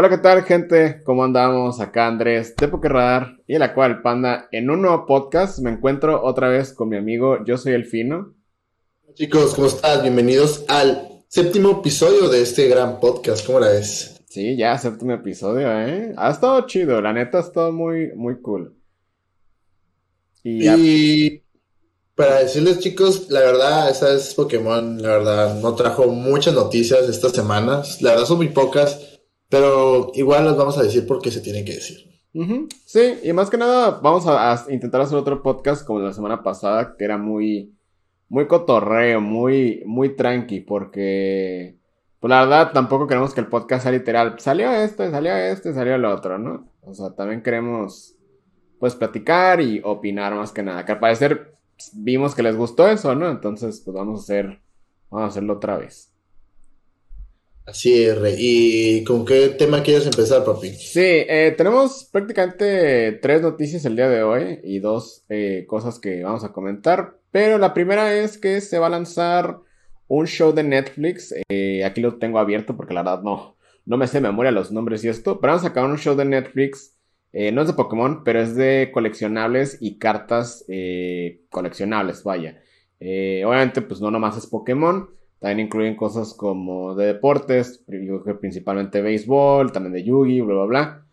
Hola, ¿qué tal, gente? ¿Cómo andamos? Acá Andrés de Radar y la cual Panda. En un nuevo podcast me encuentro otra vez con mi amigo Yo Soy el Fino. Chicos, ¿cómo estás? Bienvenidos al séptimo episodio de este gran podcast. ¿Cómo la ves? Sí, ya, séptimo episodio, ¿eh? Ha estado chido, la neta ha estado muy, muy cool. Y, para decirles, chicos, la verdad, esa es Pokémon, la verdad, no trajo muchas noticias estas semanas. La verdad son muy pocas. Pero igual las vamos a decir porque se tienen que decir. Sí, y más que nada vamos a, intentar hacer otro podcast como la semana pasada, que era muy, muy cotorreo, muy, muy tranqui, porque, pues la verdad tampoco queremos que el podcast sea literal. Salió este, salió este, salió el otro, ¿no? O sea, también queremos, pues, platicar y opinar más que nada. Que al parecer vimos que les gustó eso, ¿no? Entonces, pues vamos a hacer, vamos a hacerlo otra vez. Rey. ¿Y con qué tema quieres empezar, papi? Sí, eh, tenemos prácticamente tres noticias el día de hoy y dos eh, cosas que vamos a comentar. Pero la primera es que se va a lanzar un show de Netflix. Eh, aquí lo tengo abierto porque la verdad no, no me sé de memoria los nombres y esto. Pero vamos a sacar un show de Netflix. no es de Pokémon, pero es de coleccionables y cartas coleccionables, vaya. obviamente, pues no nomás es Pokémon. También incluyen cosas como de deportes, principalmente béisbol, también de Yugi, bla, bla, bla.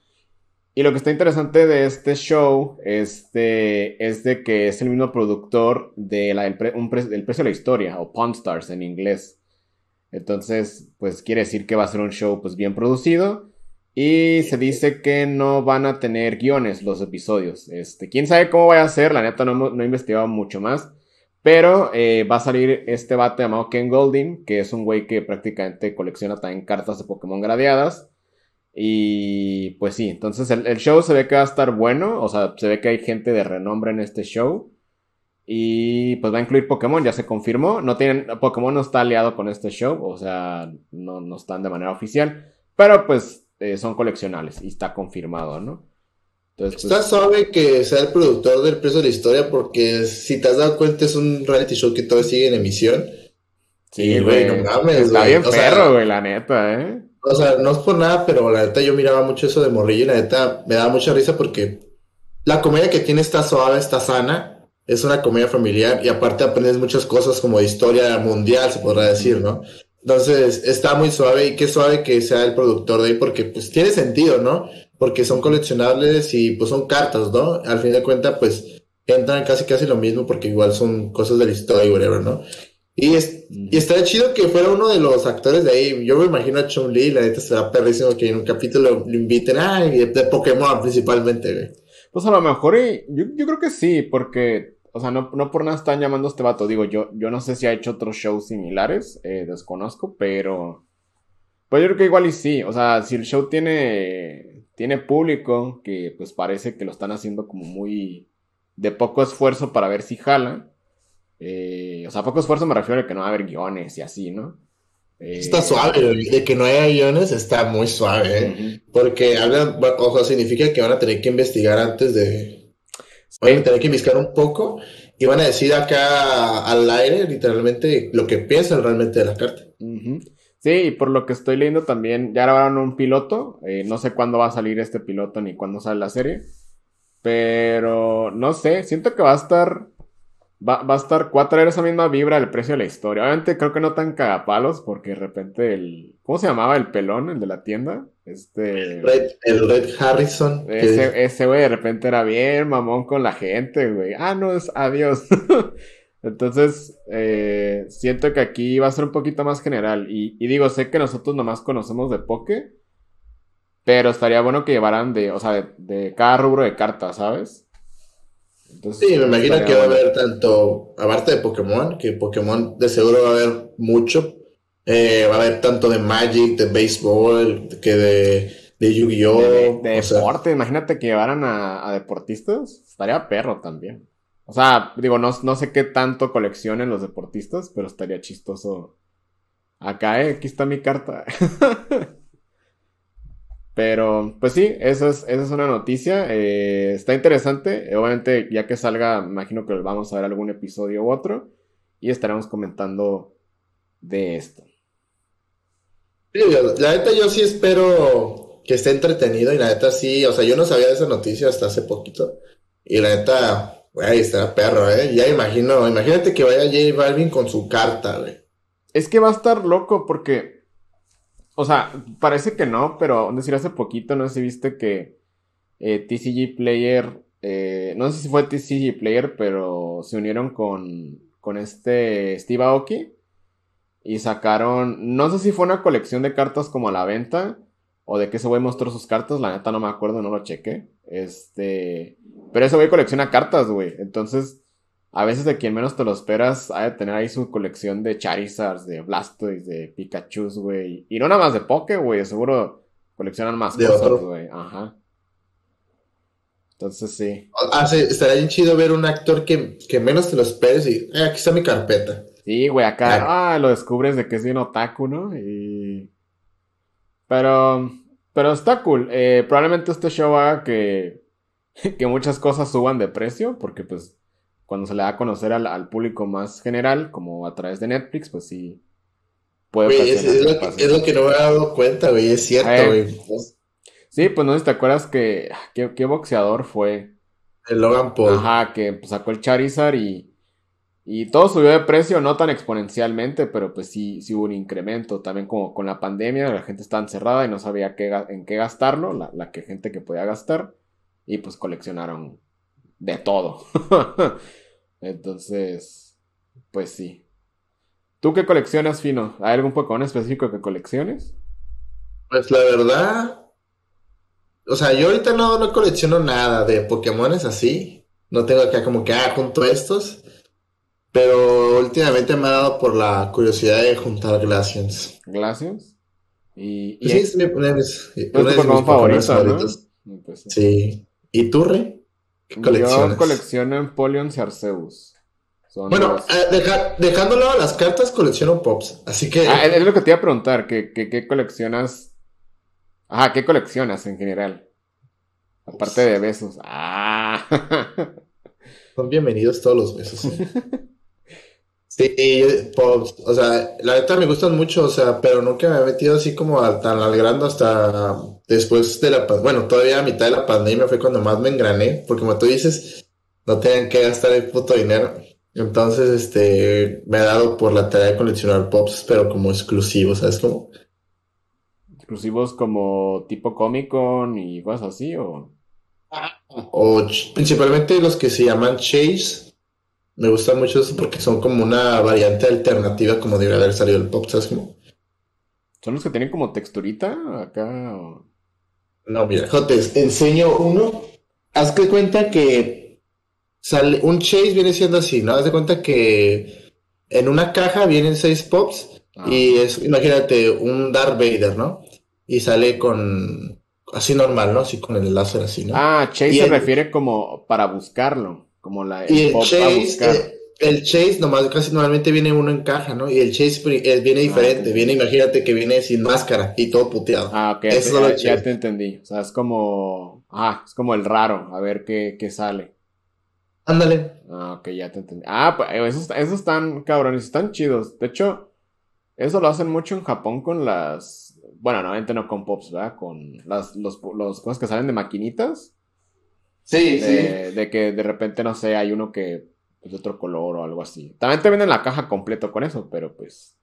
Y lo que está interesante de este show es de, es de que es el mismo productor de la, del precio de la historia, o Pawn Stars en inglés. Entonces, pues quiere decir que va a ser un show pues bien producido. Y se dice que no van a tener guiones los episodios. Este, quién sabe cómo va a ser, la neta no, no he investigado mucho más. Pero eh, va a salir este bate llamado Ken Golding, que es un güey que prácticamente colecciona también cartas de Pokémon gradeadas. Y pues sí, entonces el, show se ve que va a estar bueno, o sea, se ve que hay gente de renombre en este show. Y pues va a incluir Pokémon, ya se confirmó. No tienen, Pokémon no está aliado con este show, o sea, no, no están de manera oficial. Pero pues eh, son coleccionables y está confirmado, ¿no? Está suave que sea el productor del precio de la historia porque si te has dado cuenta es un reality show que todavía sigue en emisión. Sí, güey, no mames, Está bien perro, güey, la neta, ¿eh? O sea, no es por nada, pero la neta yo miraba mucho eso de Morrillo y la neta me daba mucha risa porque la comedia que tiene está suave, está sana, es una comedia familiar y aparte aprendes muchas cosas como de historia mundial, se podrá decir, ¿no? Entonces está muy suave y qué suave que sea el productor de ahí porque pues tiene sentido, ¿no? Porque son coleccionables y pues son cartas, ¿no? Al fin de cuentas, pues entran casi casi lo mismo porque igual son cosas de la historia y whatever, ¿no? Y, es, y está chido que fuera uno de los actores de ahí. Yo me imagino a Chun-Li, la neta será perrísimo que en un capítulo lo inviten, ay, de, Pokémon principalmente, güey. Pues a lo mejor, yo, yo creo que sí, porque, o sea, no, no por nada están llamando a este vato. Digo, yo, yo no sé si ha hecho otros shows similares, eh, desconozco, pero. Pues yo creo que igual y sí. O sea, si el show tiene tiene público que pues parece que lo están haciendo como muy de poco esfuerzo para ver si jala. Eh, o sea, poco esfuerzo me refiero a que no va a haber guiones y así, ¿no? Eh, está suave, de que no haya guiones está muy suave, ¿eh? porque hablan, ojo, significa que van a tener que investigar antes de... Van a tener que investigar un poco y van a decir acá al aire literalmente lo que piensan realmente de la carta. Sí, y por lo que estoy leyendo también, ya grabaron un piloto. Eh, no sé cuándo va a salir este piloto ni cuándo sale la serie. Pero no sé, siento que va a estar. Va, a estar. Va a traer esa misma vibra del precio de la historia. Obviamente creo que no tan cagapalos, porque de repente el. ¿Cómo se llamaba el pelón, el de la tienda? Este. el Red Harrison. Ese, güey de repente era bien mamón con la gente, güey. Ah, no, es adiós. Entonces, eh, siento que aquí va a ser un poquito más general. Y, digo, sé que nosotros nomás conocemos de Poke, pero estaría bueno que llevaran de, o sea, de, cada rubro de cartas, ¿sabes? sí, me imagino que va a haber tanto, aparte de Pokémon, que Pokémon de seguro va a haber mucho. Eh, va a haber tanto de Magic, de béisbol, que de, de Yu-Gi-Oh! De, deporte, imagínate que llevaran a, a deportistas. Estaría perro también. O sea, digo, no, no sé qué tanto coleccionen los deportistas, pero estaría chistoso. Acá, eh, aquí está mi carta. pero, pues sí, esa es, esa es una noticia. Eh, está interesante. Obviamente, ya que salga, imagino que vamos a ver algún episodio u otro. Y estaremos comentando de esto. la neta yo sí espero que esté entretenido y la neta sí, o sea, yo no sabía de esa noticia hasta hace poquito. Y la neta, güey, está perro, ¿eh? Ya imagino, imagínate que vaya J Balvin con su carta, güey. Es que va a estar loco porque, o sea, parece que no, pero decir hace poquito, no sé si viste que eh, TCG Player, eh, no sé si fue TCG Player, pero se unieron con, con este Steve Aoki y sacaron, no sé si fue una colección de cartas como a la venta o de que ese güey mostró sus cartas, la neta no me acuerdo, no lo chequé. Este, pero ese güey colecciona cartas, güey. Entonces, a veces de quien menos te lo esperas, hay de tener ahí su colección de Charizards, de Blastoise, de Pikachu, güey. Y no nada más de Poké, güey, seguro coleccionan más cosas, güey. Ajá. Entonces sí. Ah, sí, estaría bien chido ver un actor que, que menos te lo esperes y eh, aquí está mi carpeta. Sí, güey, acá ah, lo descubres de que es bien otaku, ¿no? Y... Pero, pero está cool. Eh, probablemente este show haga que, que muchas cosas suban de precio, porque pues cuando se le da a conocer al, público más general, como a través de Netflix, pues sí. Puede es, es, lo que, es, lo que, no me he dado cuenta, güey, es cierto, güey. Sí, pues no sé si te acuerdas que. ¿Qué, boxeador fue? El Logan Paul. Ajá, que pues, sacó el Charizard y. Y todo subió de precio, no tan exponencialmente, pero pues sí, sí hubo un incremento. También como con la pandemia, la gente estaba encerrada y no sabía qué, en qué gastarlo, la, la que gente que podía gastar. Y pues coleccionaron de todo. Entonces, pues sí. ¿Tú qué coleccionas, Fino? ¿Hay algún Pokémon específico que colecciones? Pues la verdad, o sea, yo ahorita no, no colecciono nada de Pokémones así. No tengo acá como que, ah, junto estos. Pero últimamente me ha dado por la curiosidad de juntar Glacians. ¿Glacians? Y, y sí, es, mi, Pokémon favorito, pues sí. ¿Y tú? ¿Qué coleccionas? Yo colecciono Empoleon y Arceus. bueno, eh, dejándolo a las cartas, colecciono Pops. Así que. Ah, es lo que te iba a preguntar. ¿Qué, qué, qué coleccionas Ajá, ¿qué coleccionas en general? Aparte de besos. Ah. Son bienvenidos todos los besos. ¿eh? sí, pues, o sea, la neta me gustan mucho, o sea, pero nunca me he metido así como tan al hasta después de la, bueno, todavía a mitad de la pandemia fue cuando más me engrané, porque como tú dices, no tenían que gastar el puto dinero. Entonces, este, me ha dado por la tarea de coleccionar pops, pero como exclusivos, ¿sabes cómo? exclusivos como tipo Comic Con y cosas así o o principalmente los que se llaman Chase me gusta mucho eso porque son como una variante alternativa como debería haber salido el pop ¿sabes son los que tienen como texturita acá no mira te enseño uno haz de cuenta que sale un Chase viene siendo así no haz de cuenta que en una caja vienen seis pops ah. y es imagínate un Darth Vader no y sale con así normal, ¿no? Así con el láser así, ¿no? Ah, Chase se refiere como para buscarlo, como la y el Chase, eh, el Chase nomás casi normalmente viene uno en caja, ¿no? Y el Chase viene ah, diferente, viene, imagínate que viene sin máscara y todo puteado. Ah, ok, Eso ya, te entendí. O sea, es como, ah, es como el raro, a ver qué, qué sale. Ándale. Ah, ok, ya te entendí. Ah, pues esos, esos están cabrones, están chidos. De hecho, eso lo hacen mucho en Japón con las bueno, normalmente no con pops, ¿verdad? Con las, los, los cosas que salen de maquinitas. Sí, sí. De que de repente, no sé, hay uno que es de otro color o algo así. También te venden la caja completo con eso, pero pues.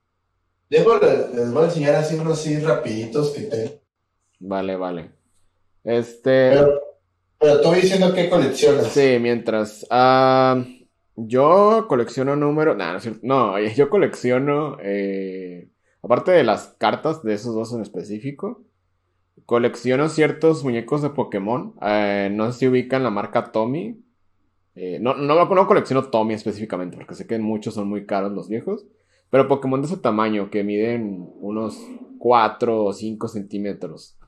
Dejo, les, voy a enseñar así unos así rapiditos que tengo. Vale, vale. Este. Pero, pero estoy diciendo qué coleccionas. Sí, mientras. Ah, yo colecciono números. no, no, yo colecciono. Eh, Aparte de las cartas de esos dos en específico, colecciono ciertos muñecos de Pokémon. Eh, no sé si ubican la marca Tommy. Eh, no, no, no colecciono Tommy específicamente, porque sé que muchos son muy caros los viejos. Pero Pokémon de ese tamaño, que miden unos 4 o 5 centímetros.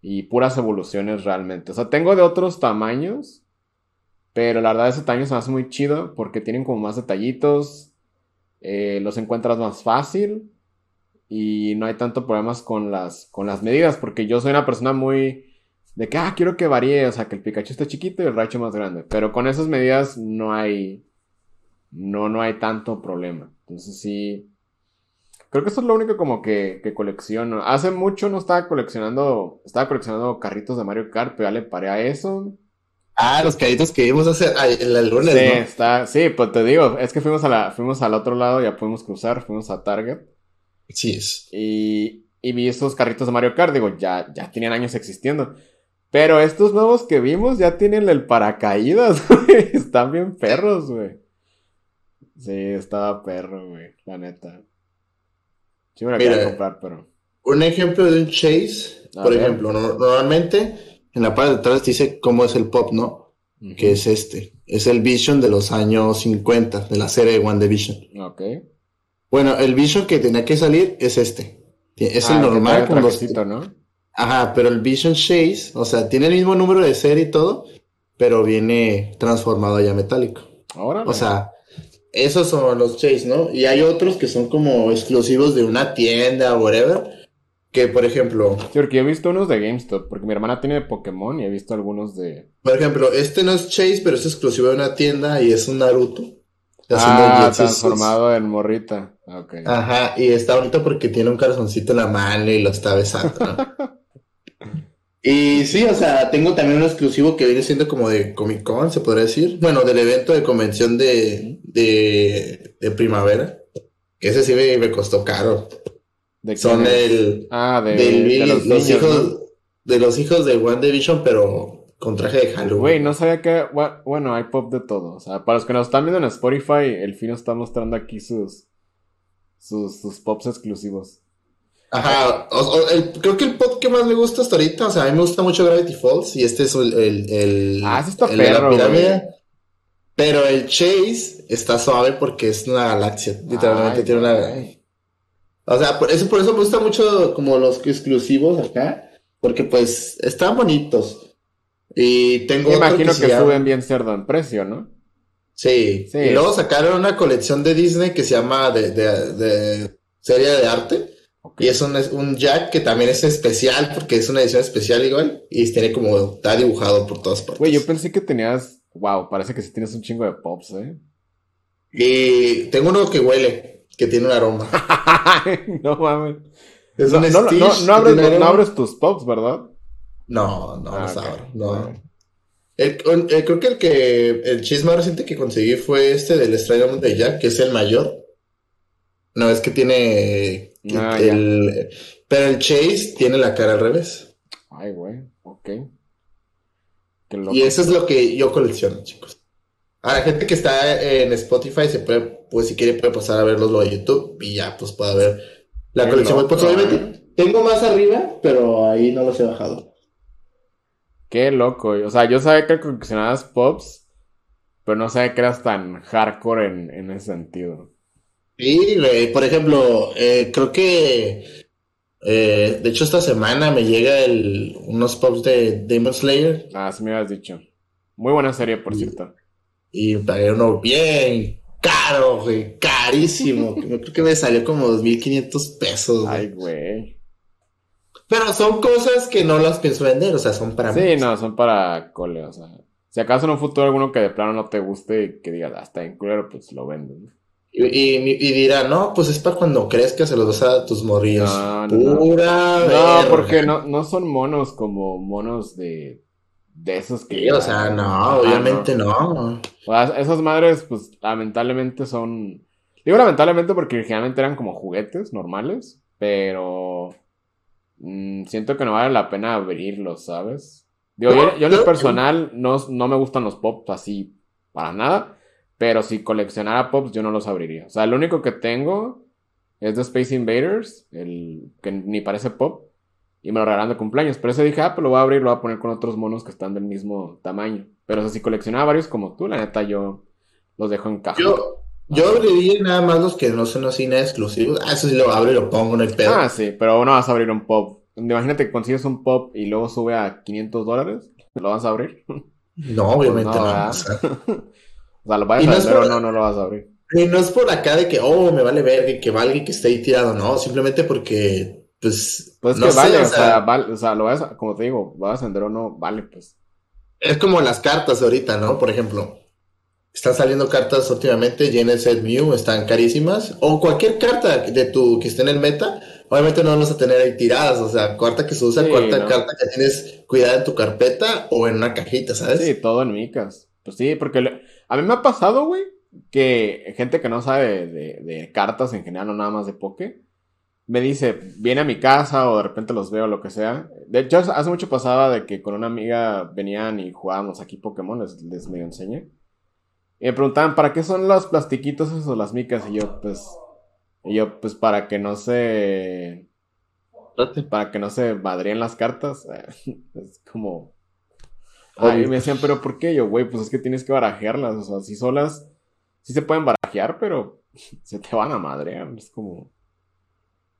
Y puras evoluciones realmente. O sea, tengo de otros tamaños. Pero la verdad ese tamaño se me hace muy chido porque tienen como más detallitos. Eh, los encuentras más fácil y no hay tanto problemas con las, con las medidas, porque yo soy una persona muy de que, ah, quiero que varíe, o sea, que el Pikachu esté chiquito y el Raichu más grande, pero con esas medidas no hay, no, no hay tanto problema. Entonces sí, Creo que eso es lo único como que, que colecciono. Hace mucho no estaba coleccionando, estaba coleccionando carritos de Mario Kart, pero ya le paré a eso. Ah, los carritos que vimos hace el, el lunes, sí, ¿no? está, sí, pues te digo, es que fuimos a la, fuimos al otro lado, ya pudimos cruzar, fuimos a Target. Sí es. Y, y vi esos carritos de Mario Kart, digo, ya, ya tenían años existiendo. Pero estos nuevos que vimos ya tienen el paracaídas, güey. Están bien perros, güey. Sí, estaba perro, güey, la neta. Sí me la Mira, quería comprar, pero... Un ejemplo de un chase, A por ver. ejemplo, no- normalmente en la parte de atrás dice cómo es el pop, ¿no? Que es este. Es el Vision de los años 50, de la serie One Division. Ok. Bueno, el Vision que tenía que salir es este. Es Ah, el normal el con los... ¿no? Ajá, pero el Vision Chase, o sea, tiene el mismo número de serie y todo, pero viene transformado ya metálico. Ahora. O sea, esos son los Chase, ¿no? Y hay otros que son como exclusivos de una tienda o whatever. Que, por ejemplo, Sí, porque yo he visto unos de GameStop, porque mi hermana tiene de Pokémon y he visto algunos de... por ejemplo, este no es Chase, pero es exclusivo de una tienda y es un Naruto. Ah, transformado en morrita. Ok. Ajá, y está bonito porque tiene un corazoncito en la mano y lo está besando, ¿no? Y sí, o sea, tengo también un exclusivo que viene siendo como de Comic Con, se podría decir. Bueno, del evento de convención de, de, de primavera. Que ese sí me, me costó caro. ¿De Son el, Ah, de, del- de los, los niños, hijos, ¿no? de los hijos de One Division, pero con traje de Halloween. Güey, no sabía que... Bueno, hay pop de todo. O sea, para los que nos están viendo en Spotify, el Fino está mostrando aquí sus... Sus, sus pops exclusivos. Ajá, o- o- el- creo que el pod que más me gusta hasta ahorita, o sea, a mí me gusta mucho Gravity Falls y este es el, el, el- Ah, ese está el de la pirámide. Pero el Chase está suave porque es una galaxia, literalmente Ay, tiene una... güey. O sea, por eso, por eso me gusta mucho como los exclusivos acá, porque pues están bonitos. Y tengo Me imagino que llama- suben bien cerdo en precio, ¿no? Sí. Sí. Y luego sacaron una colección de Disney que se llama de, de, de serie de arte. Y es un, es un Jack que también es especial porque es una edición especial igual. Y tiene como, está dibujado por todas partes. Güey, yo pensé que tenías... Wow, parece que sí tienes un chingo de pops, ¿eh? Y tengo uno que huele, que tiene un aroma. no mames. Es No, un no, no, no abres, no tus pops, ¿verdad? No, no, Ah, no ok. sabe, no. Ok. El- el- el- creo que el que el chis más reciente que conseguí fue este del Extraño de Jack, que es el mayor. No, es que tiene Ah, el, pero el Chase tiene la cara al revés. Ay, güey, ok. Y eso es lo que yo colecciono, chicos. A la gente que está en Spotify se puede, pues si quiere puede pasar a verlos lo de YouTube y ya pues puede ver la Qué colección. loco, Pues obviamente ¿eh? tengo más arriba, pero ahí no los he bajado. Qué loco. O sea, yo sabía que coleccionabas pops, pero no sabía que eras tan hardcore en, en ese sentido. Sí, güey, por ejemplo, eh, creo que eh, de hecho esta semana me llega el, unos pops de Demon Slayer Ah, sí me habías dicho. Muy buena serie, por cierto. y pagué uno bien caro, güey, carísimo. Yo creo que me salió como 2.500 pesos, güey. Ay, güey. Pero son cosas que no las pienso vender, o sea, son para Sí, mí. no, son para cole, o sea. Si acaso en un futuro alguno que de plano no te guste y que digas, hasta en culero, pues lo venden. Y, y, y dirá, no, pues es para cuando crezcas se los das a tus morrillos. No, no. Pura No, porque no, no son monos como monos de, de esos que... Sí, o sea, no, Ah, obviamente no. O sea, esas madres, pues, lamentablemente son... Digo lamentablemente porque originalmente eran como juguetes normales, pero... mm, siento que no vale la pena abrirlos, ¿sabes? Digo, yo, yo en lo personal no, no me gustan los pops así para nada, pero si coleccionara pops yo no los abriría. O sea, lo único que tengo es de Space Invaders, el que ni parece pop, y me lo regalaron de cumpleaños. Pero ese dije, ah, pues lo voy a abrir, lo voy a poner con otros monos que están del mismo tamaño. Pero o sea, si coleccionaba varios como tú, la neta yo los dejo en caja. Yo, yo abriría nada más los que no son así nada exclusivos. Ah, eso sí lo abro y lo pongo, no hay pedo. Ah, sí, pero no vas a abrir un pop. Imagínate que consigues un pop y luego sube a 500 dólares. ¿Lo vas a abrir? No, obviamente No, no. ¿verdad? o sea, O sea, lo vas a no es vender o por- no, no lo vas a abrir. y no es por acá de que, oh, me vale verga y que valga y que esté ahí tirado, no. Simplemente porque, pues, Pues es no que sé, vale, o sea, vale, o sea, lo vas a, como te digo, vas a vender o no, vale, pues. es como las cartas de ahorita, ¿no? Por ejemplo, están saliendo cartas últimamente, Genesis Mew, están carísimas. O cualquier carta de tu que esté en el meta, obviamente no vamos a tener ahí tiradas. O sea, carta que se usa, Sí, cuarta ¿no? carta que tienes cuidada en tu carpeta o en una cajita, ¿sabes? Sí, todo en micas. Pues sí, porque a mí me ha pasado, güey, que gente que no sabe de, de cartas en general, no nada más de poke, me dice, viene a mi casa o de repente los veo, lo que sea. De hecho, hace mucho pasaba de que con una amiga venían y jugábamos aquí Pokémon, les, les medio enseñé. Y me preguntaban, ¿para qué son los plastiquitos esos, las micas? Y yo, pues, y yo, pues, para que no se, para que no se madreen las cartas. Es como... Ay, Obvio. me decían, pero ¿por qué? Yo, güey, pues es que tienes que barajearlas. O sea, si solas, sí se pueden barajear, pero se te van a madrear. Es como...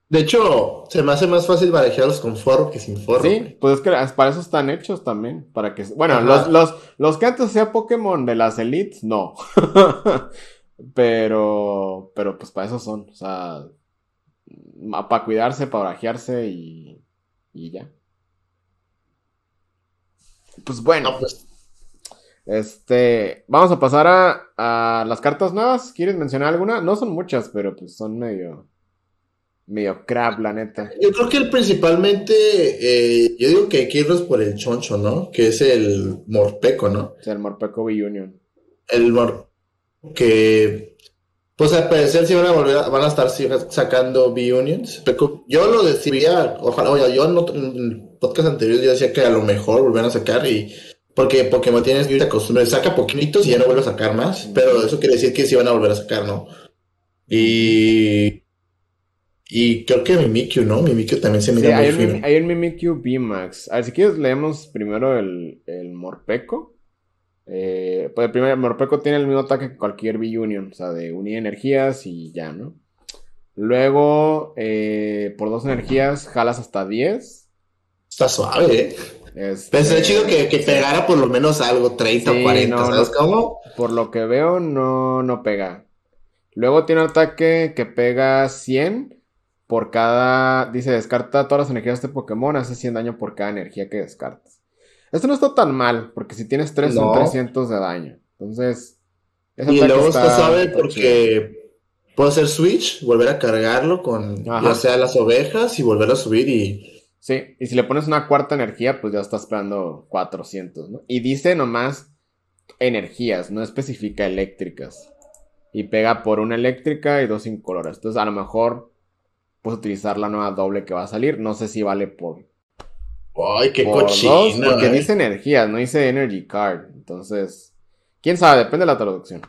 De hecho, se me hace más fácil barajearlos con forro que sin forro. Sí, güey. pues es que para eso están hechos también. Para que... Bueno, los, los, los que antes hacía Pokémon de las Elites, no. pero... Pero pues para eso son. O sea... Para cuidarse, para barajearse y... Y ya. Pues bueno. No, pues, Este, vamos a pasar a, a las cartas nuevas. ¿Quieres mencionar alguna? No son muchas, pero pues son medio, medio crap, la neta. yo creo que el principalmente, eh, yo digo que hay que irnos por el choncho, ¿no? Que es el morpeco, ¿no? O sea, el Morpeko B-Union. El mor que, pues al parecer sí van a volver, a- van a estar sí, sacando B-Unions. Peco- Yo lo decía, ojalá, oye, yo en, otro- en el podcast anterior yo decía que a lo mejor volvían a sacar y porque Pokémon tiene esta costumbre, saca poquititos y ya no vuelve a sacar más, pero eso quiere decir que sí van a volver a sacar, ¿no? Y y creo que Mimikyu, ¿no? Mimikyu también se Sí, mira muy hay un, fino. Mim- hay un Mimikyu B-Max. A ver, si quieres leemos primero el, el Morpeko. Eh, pues el primer Morpeko tiene el mismo ataque que cualquier B-Union, o sea, de unir energías y ya, ¿no? Luego, eh, por dos energías, jalas hasta 10. Está suave, ¿eh? Este, Pero sería chido que, que pegara por lo menos algo, 30 Sí, o 40, no, ¿sabes no. cómo? Por lo que veo, no, no pega. Luego tiene un ataque que pega 100 por cada... Dice, descarta todas las energías de este Pokémon, hace 100 daño por cada energía que descartas. Esto no está tan mal, porque si tienes 3 son No. 300 de daño. Entonces, Y luego está suave está chido. porque puedo hacer switch, volver a cargarlo con Ajá. ya sea las ovejas y volver a subir y Sí, y si le pones una cuarta energía, pues ya estás esperando 400, ¿no? Y dice nomás energías, no especifica eléctricas. Y pega por una eléctrica y dos incoloras. Entonces, a lo mejor puedes utilizar la nueva doble que va a salir. No sé si vale por, ¡Ay, qué por dos, cochino! porque eh! dice energías, no dice energy card. Entonces, quién sabe, depende de la traducción.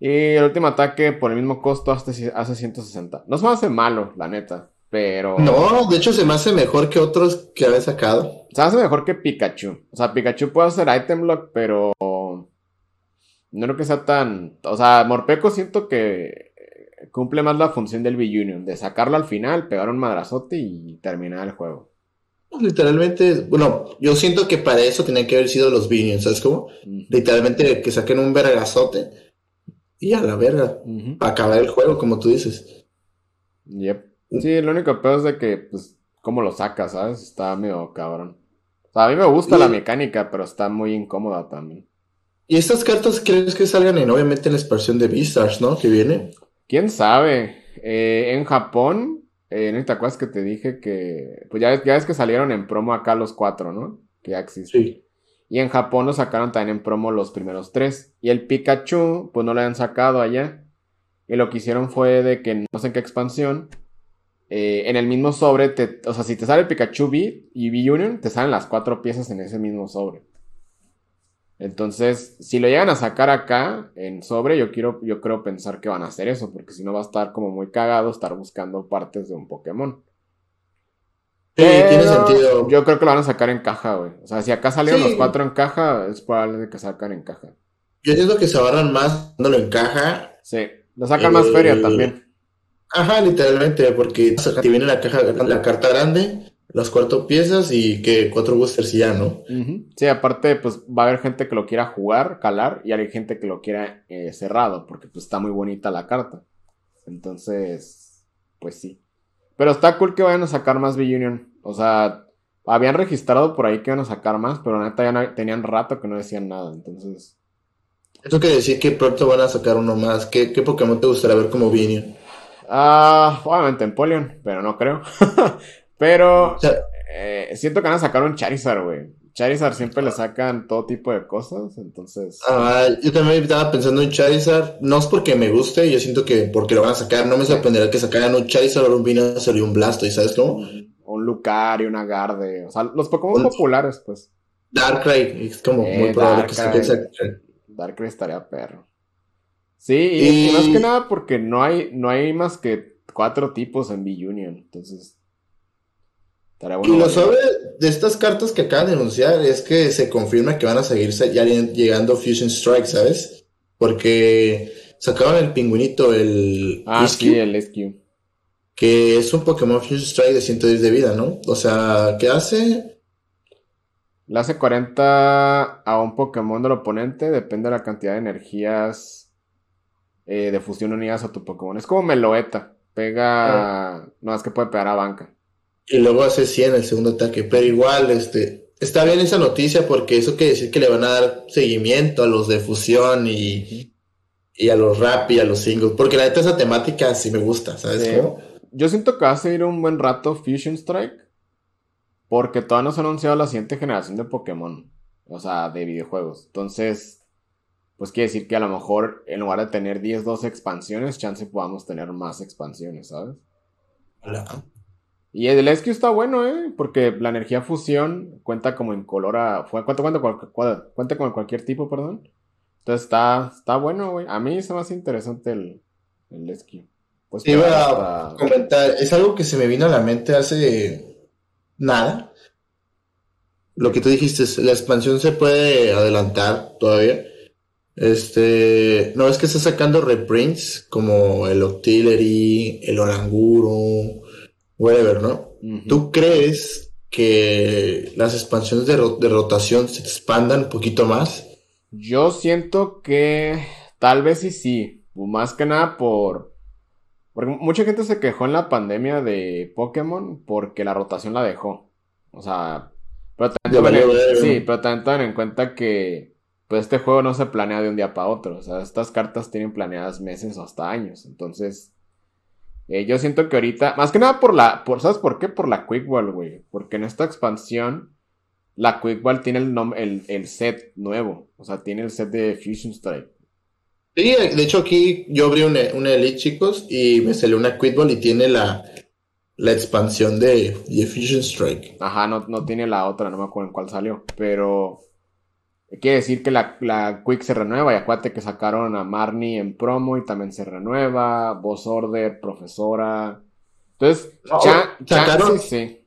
Y el último ataque, por el mismo costo, hace, hace 160. No se me hace malo, la neta. Pero. No, de hecho se me hace mejor que otros que había sacado. Se hace mejor que Pikachu. O sea, Pikachu puede hacer item lock, pero no creo que sea tan. O sea, Morpeko siento que cumple más la función del B-Union, de sacarlo al final, pegar un madrazote y terminar el juego. Literalmente, bueno, yo siento que para eso tenían que haber sido los Minions, ¿sabes cómo? Literalmente que saquen un vergazote y a la verga, Ujú. para acabar el juego, como tú dices. Yep. Sí, lo único peor es de que, pues, cómo lo sacas, ¿sabes? Está medio cabrón. O sea, a mí me gusta Y- la mecánica, pero está muy incómoda también. Y estas cartas crees que salgan en, obviamente, en la expansión de Beastars, ¿no? Que viene. ¿Quién sabe? Eh, en Japón, eh, ¿no te acuerdas que te dije que... Pues ya, ves- ya ves que salieron en promo acá los cuatro, ¿no? Que ya existen. Sí. Y en Japón lo sacaron también en promo los primeros tres. Y el Pikachu, pues no lo habían sacado allá. Y lo que hicieron fue de que no sé en qué expansión. eh, en el mismo sobre, te- o sea, si te sale Pikachu V y V Union, te salen las cuatro piezas en ese mismo sobre. Entonces, si lo llegan a sacar acá en sobre, yo quiero, yo creo pensar que van a hacer eso, porque si no va a estar como muy cagado estar buscando partes de un Pokémon. Sí, tiene sentido. Yo creo que lo van a sacar en caja, güey. O sea, si acá salieron Sí. los cuatro en caja, es probable que sacan en caja. Yo siento que se ahorran más no lo encaja. Sí, lo sacan más Eh, feria también. Ajá, literalmente, porque te viene la caja, la carta grande, las cuatro piezas y que cuatro boosters y ya, ¿no? Sí, aparte, pues va a haber gente que lo quiera jugar, calar, y hay gente que lo quiera eh, cerrado, porque pues está muy bonita la carta. Entonces, pues sí. Pero está cool que vayan a sacar más B-Union. O sea, habían registrado por ahí que iban a sacar más, pero neta ya no- tenían rato que no decían nada. Entonces, Eso quiere decir que pronto van a sacar uno más. ¿Qué, qué Pokémon te gustaría ver como Vinion? Ah, obviamente en Polion, pero no creo. pero eh, siento que van a sacar un Charizard, güey. Charizard siempre le sacan todo tipo de cosas, entonces. Ah, yo también estaba pensando en Charizard. No es porque me guste, yo siento que porque lo van a sacar. No me sorprendería que sacaran un Charizard o un Venusaur y un Blastoise, ¿sabes cómo? Un Lucario, un Agarde. O sea, los Pokémon populares, pues. Darkrai, es como muy eh, probable que se Darkrai estaría perro. Sí, y, más que nada porque no hay, no hay más que cuatro tipos en B-Union, entonces... Bueno y lo suave de estas cartas que acaban de anunciar es que se confirma que van a seguir ya llegando Fusion Strike, ¿sabes? Porque sacaron el pingüinito, el... Ah, sí, el SQ. Que es un Pokémon Fusion Strike de 110 de vida, ¿no? O sea, ¿qué hace? Le hace 40 a un Pokémon del oponente, depende de la cantidad de energías eh, de fusión unidas a tu Pokémon. Es como Meloeta, pega, no es que puede pegar a banca. Y luego hace 100 el segundo ataque, pero igual, este, está bien esa noticia porque eso quiere decir que le van a dar seguimiento a los de fusión y, y a los rap y a los singles, porque la neta esa temática sí me gusta, ¿sabes? Yo siento que va a seguir un buen rato Fusion Strike porque todavía no se ha anunciado la siguiente generación de Pokémon. O sea, de videojuegos. Entonces, pues quiere decir que a lo mejor en lugar de tener 10, 12 expansiones, chance podamos tener más expansiones, ¿sabes? Hola. Y el SQ está bueno, ¿eh? Porque la energía fusión cuenta como en color a... Cuenta, cuenta, cuenta con cualquier tipo, perdón. Entonces está, está bueno, güey. A mí se me hace interesante el, el SQ. Pues Iba a comentar, es algo que se me vino a la mente hace nada. Lo que tú dijiste, la expansión se puede adelantar todavía. Este, no es que esté sacando reprints como el Octillery, el Oranguro, whatever, ¿no? ¿Tú crees que las expansiones de, de, rotación se expandan un poquito más? Yo siento que tal vez sí, sí. Más que nada por porque mucha gente se quejó en la pandemia de Pokémon porque la rotación la dejó. O sea, pero también, sí, pero también tomen en cuenta que pues este juego no se planea de un día para otro. O sea, estas cartas tienen planeadas meses o hasta años. Entonces, eh, yo siento que ahorita, más que nada por la, por, ¿sabes por qué? Por la Quick Ball, güey. Porque en esta expansión, la Quick Ball tiene el, el, el set nuevo. O sea, tiene el set de Fusion Strike. Sí, de hecho aquí yo abrí una, Elite, chicos, y me salió una Quitball y tiene la, la expansión de, Fusion Strike. Ajá, no, no tiene la otra, no me acuerdo en cuál salió, pero quiere decir que la, la Quick se renueva y acuérdate que sacaron a Marnie en promo y también se renueva, Boss Order, Profesora. Entonces, ya, sacaron, sí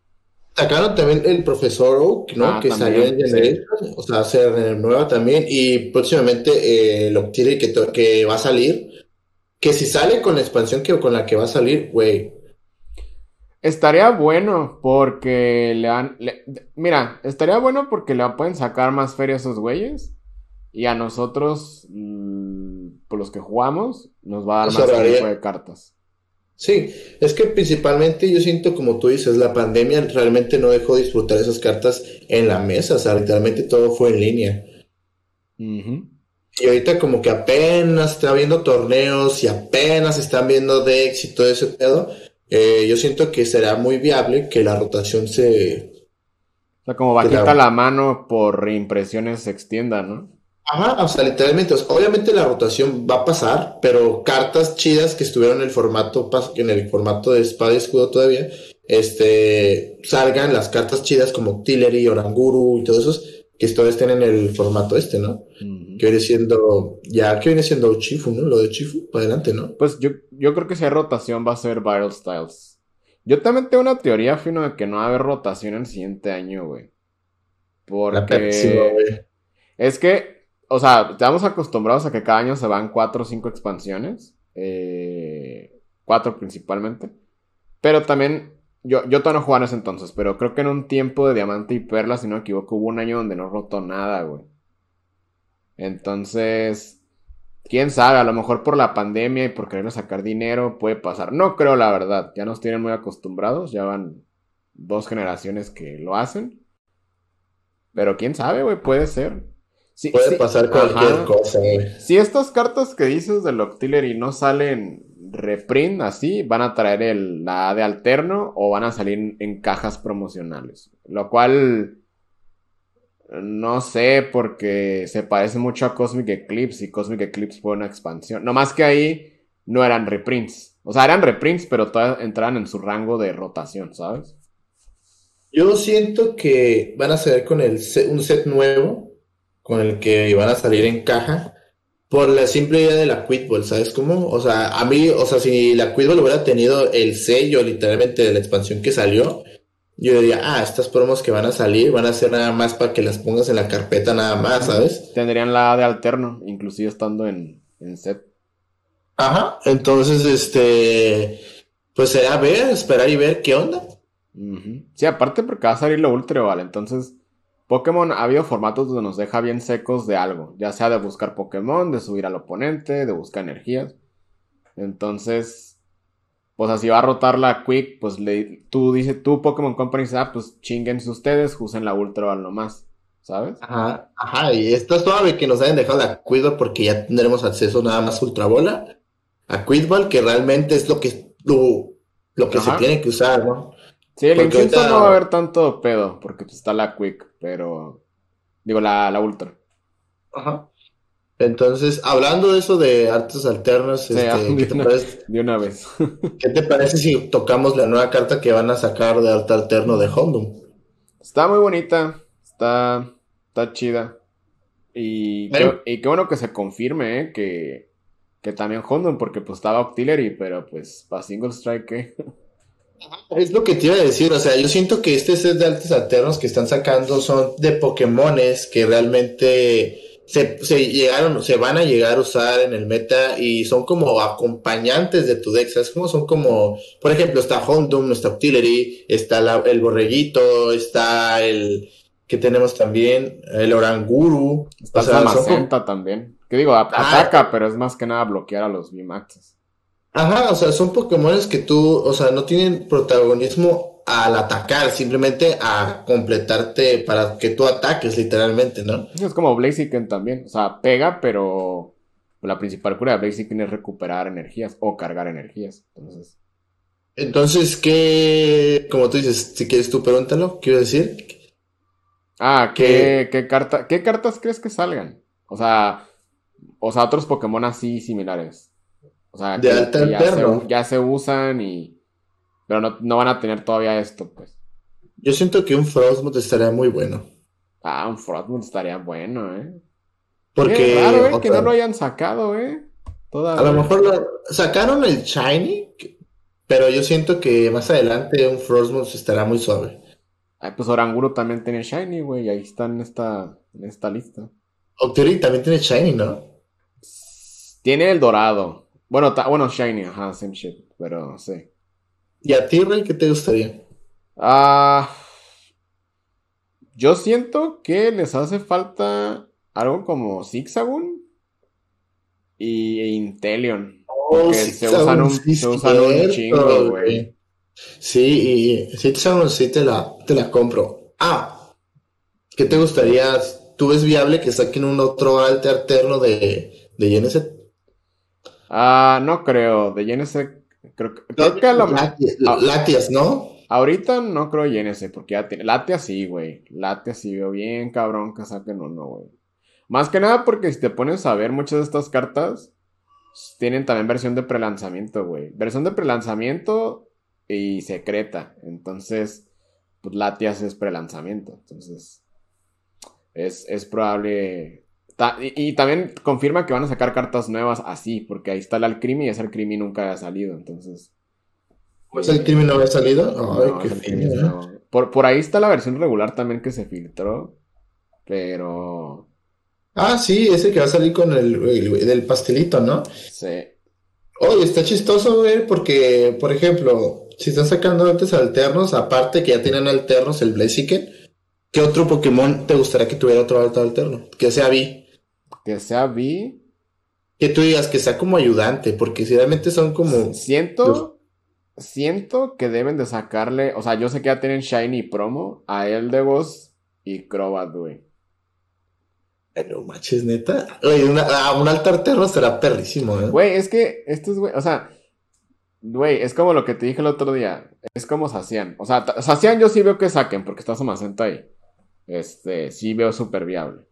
sacaron también el profesor Oak, ¿no? Ah, que salió en Generation, o sea, se renueva también. Y próximamente eh, el Octillery que, que va a salir. Que si sale con la expansión que con la que va a salir, güey. Estaría bueno porque le han. mira, estaría bueno porque le pueden sacar más feria a esos güeyes. Y a nosotros, mm, por los que jugamos, nos va a dar más tipo de cartas. Sí, es que principalmente yo siento, como tú dices, la pandemia realmente no dejó disfrutar esas cartas en la mesa, o sea, literalmente todo fue en línea. Y ahorita como que apenas está viendo torneos y apenas están viendo decks y todo ese pedo, eh, yo siento que será muy viable que la rotación se... O sea, como bajita la mano por impresiones se extienda, ¿no? Ajá, o sea, literalmente, obviamente la rotación va a pasar, pero cartas chidas que estuvieron en el formato, en el formato de espada y escudo todavía, este, salgan las cartas chidas como Tillery, Oranguru y todos esos, que todavía estén en el formato este, ¿no? Que viene siendo, ya que viene siendo Chifu, ¿no? Lo de Chifu, para adelante, ¿no? Pues yo, yo creo que si hay rotación va a ser Viral Styles. Yo también tengo una teoría, fino, de que no va a haber rotación el siguiente año, güey. Porque... Es que o sea, estamos acostumbrados a que cada año se van cuatro o cinco expansiones. Eh, cuatro principalmente. Pero también, yo, yo todavía no jugaba en ese entonces, pero creo que en un tiempo de Diamante y Perla, si no me equivoco, hubo un año donde no rotó nada, güey. Entonces, quién sabe, a lo mejor por la pandemia y por querer sacar dinero puede pasar. No creo, la verdad. Ya nos tienen muy acostumbrados, ya van dos generaciones que lo hacen. Pero quién sabe, güey, puede ser. Puede pasar cualquier cosa, güey. Si estas cartas que dices del Octillery no salen reprint así, van a traer el, la de alterno o van a salir en cajas promocionales. Lo cual no sé, porque se parece mucho a Cosmic Eclipse y Cosmic Eclipse fue una expansión. No más que ahí no eran reprints. O sea, eran reprints, pero todavía entraban en su rango de rotación, ¿sabes? Yo siento que van a salir con el un set nuevo, con el que van a salir en caja, por la simple idea de la Quidball, ¿sabes cómo? O sea, a mí, o sea, si la Quidball hubiera tenido el sello literalmente de la expansión que salió, yo diría, ah, estas promos que van a salir van a ser nada más para que las pongas en la carpeta nada más, ¿sabes? Tendrían la de alterno, inclusive estando en, set. Ajá, entonces, este, pues será ver, esperar y ver qué onda. Sí, aparte porque va a salir lo ultra, ¿vale? Entonces, Pokémon ha habido formatos donde nos deja bien secos de algo, ya sea de buscar Pokémon, de subir al oponente, de buscar energías. Entonces, pues así va a rotar la Quick, pues le, tú dices, tú Pokémon Company, ah, pues chinguense ustedes, usen la Ultra Ball nomás, ¿sabes? Ajá, ajá, y está suave que nos hayan dejado la Quick porque ya tendremos acceso nada más Ultra Bola a Quick que realmente es lo que, lo, que se tiene que usar, ¿no? Sí, el no va a haber tanto pedo, porque pues, está la Quick, pero, digo, la, la Ultra. Ajá. Entonces, hablando de eso de artes alternas, este, ¿qué te parece? De una vez. ¿Qué te parece si tocamos la nueva carta que van a sacar de arte alterno de Hondum? Está muy bonita, está, está chida. Y, qué, y qué bueno que se confirme, ¿eh? que, que también Hondum, porque pues estaba Octillery, pero pues para Single Strike, ¿eh? Es lo que te iba a decir, o sea, yo siento que este set de artes alternos que están sacando son de Pokémones que realmente se, llegaron, se van a llegar a usar en el meta y son como acompañantes de tu deck, ¿sabes? Como son como, por ejemplo, está Houndoom, está Octillery, está el borreguito, está el que tenemos también, el Oranguru. Está o también. Que digo, ataca, pero es más que nada bloquear a los VMAXs. Ajá, o sea, son Pokémon que tú, o sea, no tienen protagonismo al atacar, simplemente a completarte para que tú ataques literalmente, ¿no? Es como Blaziken también, o sea, pega, pero la principal cura de Blaziken es recuperar energías o cargar energías, entonces... Entonces, ¿qué, como tú dices, si quieres tú pregúntalo, quiero decir? Ah, ¿qué, ¿qué, carta, ¿qué cartas crees que salgan? O sea, o sea, otros Pokémon así similares. O sea, de que, ya se usan y pero no, van a tener todavía esto, pues. Yo siento que un Frostmoth estaría muy bueno. Ah, un Frostmoth estaría bueno, ¿eh? Porque. claro, ¿eh? Que no lo hayan sacado, ¿eh? A lo mejor lo... sacaron el Shiny, pero yo siento que más adelante un Frostmoth estará muy suave. Ay, pues Oranguro también tiene Shiny, güey. Ahí está en esta, en esta lista. Octillery también tiene Shiny, ¿no? Tiene el dorado. Bueno, bueno, Shiny, ajá, same shit. Pero sí. ¿Y a ti, Rey, qué te gustaría? Ah. Yo siento que les hace falta algo como Zigzagoon y Intelion. Oh, se usan un, se usan un chingo, güey. Sí, y Zigzagoon sí te la, te la compro. Ah, ¿qué te gustaría? ¿Tú ves viable que saquen un otro alte alterno de, de? Ah, no creo. De Geneset Creo, que a lo Latias, ¿no? Ahorita no creo en ese, porque ya tiene. Latias sí, güey. Latias sí veo bien cabrón que saquen uno, güey. Más que nada porque si te pones a ver muchas de estas cartas, tienen también versión de prelanzamiento, güey. Versión de prelanzamiento y secreta. Entonces, pues Latias es prelanzamiento. Entonces, es, es probable y, también confirma que van a sacar cartas nuevas así, porque ahí está el Alcrimi y ese Alcrimi nunca ha salido, entonces. ¿Pues el Alcrimi no había salido? Ay, qué ¿eh? por, por ahí está la versión regular también que se filtró, pero. Ah, sí, ese que va a salir con el, del pastelito, ¿no? Sí. Oye, está chistoso, güey, porque, por ejemplo, si están sacando antes alternos, aparte que ya tienen alternos el Blaziken, ¿qué otro Pokémon te gustaría que tuviera otro alto alterno? Que sea Vi que sea B. Que tú digas que sea como ayudante, porque si realmente son como. Siento. Siento que deben de sacarle. O sea, yo sé que ya tienen Shiny promo a Eldegos y Crobat, güey. no manches, neta. Oye, una, a un altar terro será perrísimo, ¿eh? Güey, es que estos, güey, o sea, güey, es como lo que te dije el otro día. Es como Sacian. O sea, Sacian yo sí veo que saquen porque está Somacenta ahí. Este, sí veo súper viable.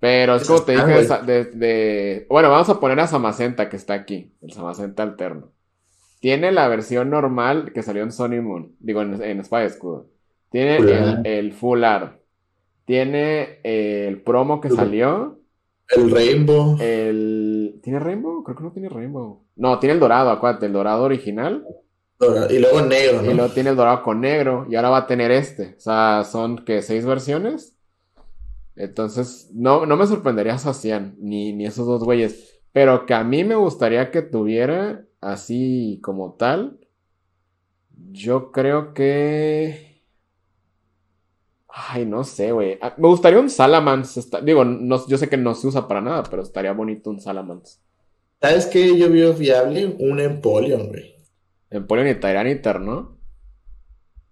Pero es como te dije de, güey. Sa- de- de- Bueno, vamos a poner a Samacenta que está aquí. El Samacenta alterno. Tiene la versión normal que salió en Sony Moon. Digo, en, en Espada y Escudo. Tiene el, Full Art. Tiene el promo que salió. El Rainbow. El... ¿Tiene Rainbow? Creo que no tiene Rainbow. No, tiene el dorado, acuérdate, el dorado original. Dorado, Y luego negro, Y ¿no? luego tiene el dorado con negro. Y ahora va a tener este. O sea, son que seis versiones. Entonces, no, no me sorprendería Sacian, ni, ni esos dos güeyes. Pero que a mí me gustaría que tuviera así como tal. Yo creo que. Ay, no sé, güey. Ah, Me gustaría un Salamence. Está- Digo, no, yo sé que no se usa para nada, pero estaría bonito un Salamence. ¿Sabes qué yo veo viable? Un Empoleon, güey. Empoleon y Tyranitar, ¿no?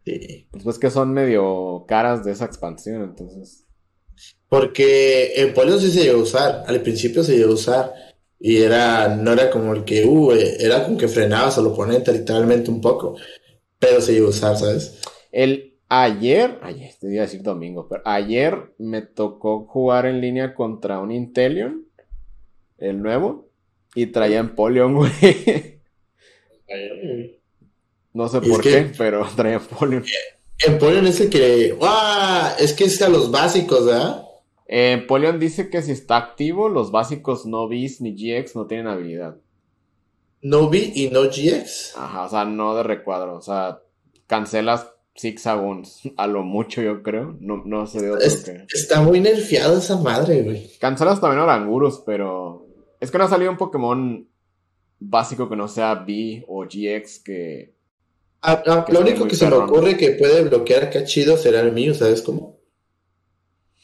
Sí. Pues, pues que son medio caras de esa expansión, entonces. Porque Empoleon sí se llegó a usar. Al principio se llegó a usar. Y era, no era como el que, uh, eh, era como que frenabas al oponente literalmente un poco. Pero se llegó a usar, ¿sabes? El ayer, ayer, te iba a decir domingo, pero ayer me tocó jugar en línea contra un Inteleon, el nuevo, y traía Empoleon, güey. No sé Y por que- qué, pero traía Empoleon. Empoleon es el que, ¡guau! Es que es a los básicos, ¿verdad? Eh, Empoleon dice que si está activo, los básicos no Bis ni GX no tienen habilidad. No V y no GX. Ajá, o sea, no de recuadro, o sea, cancelas Zigzagoons a lo mucho, yo creo. No, no sé de otro Es- que. está muy nerfeada esa madre, güey. Cancelas también Orangurus, pero es que no ha salido un Pokémon básico que no sea B o GX que... Ah, ah, Que lo único que se me ocurre que puede bloquear acá chido será el mío, ¿sabes cómo?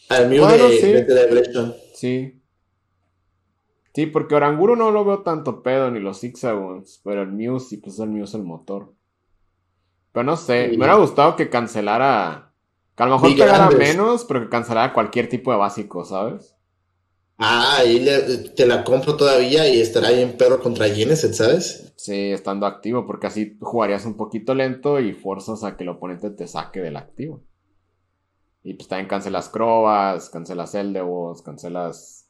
Al mío Bueno, de, sí. de Celebration. Sí. Sí, porque Oranguru no lo veo tanto pedo ni los Zigzagoons, pero el Mew sí, pues el es el motor. Pero no sé, Sí. me hubiera gustado que cancelara... Que a lo mejor pegara menos, pero que cancelara cualquier tipo de básico, ¿sabes? Ah, ahí le- te la compro todavía y estará ahí en perro contra Geneset, ¿sabes? Sí, estando activo, porque así jugarías un poquito lento y forzas a que el oponente te saque del activo. Y pues también cancelas Crobas, cancelas Eldewos, cancelas.